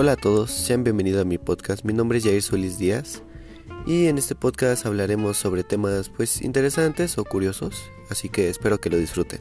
Hola a todos, sean bienvenidos a mi podcast. Mi nombre es Jair Solís Díaz y en este podcast hablaremos sobre temas pues interesantes o curiosos, así que espero que lo disfruten.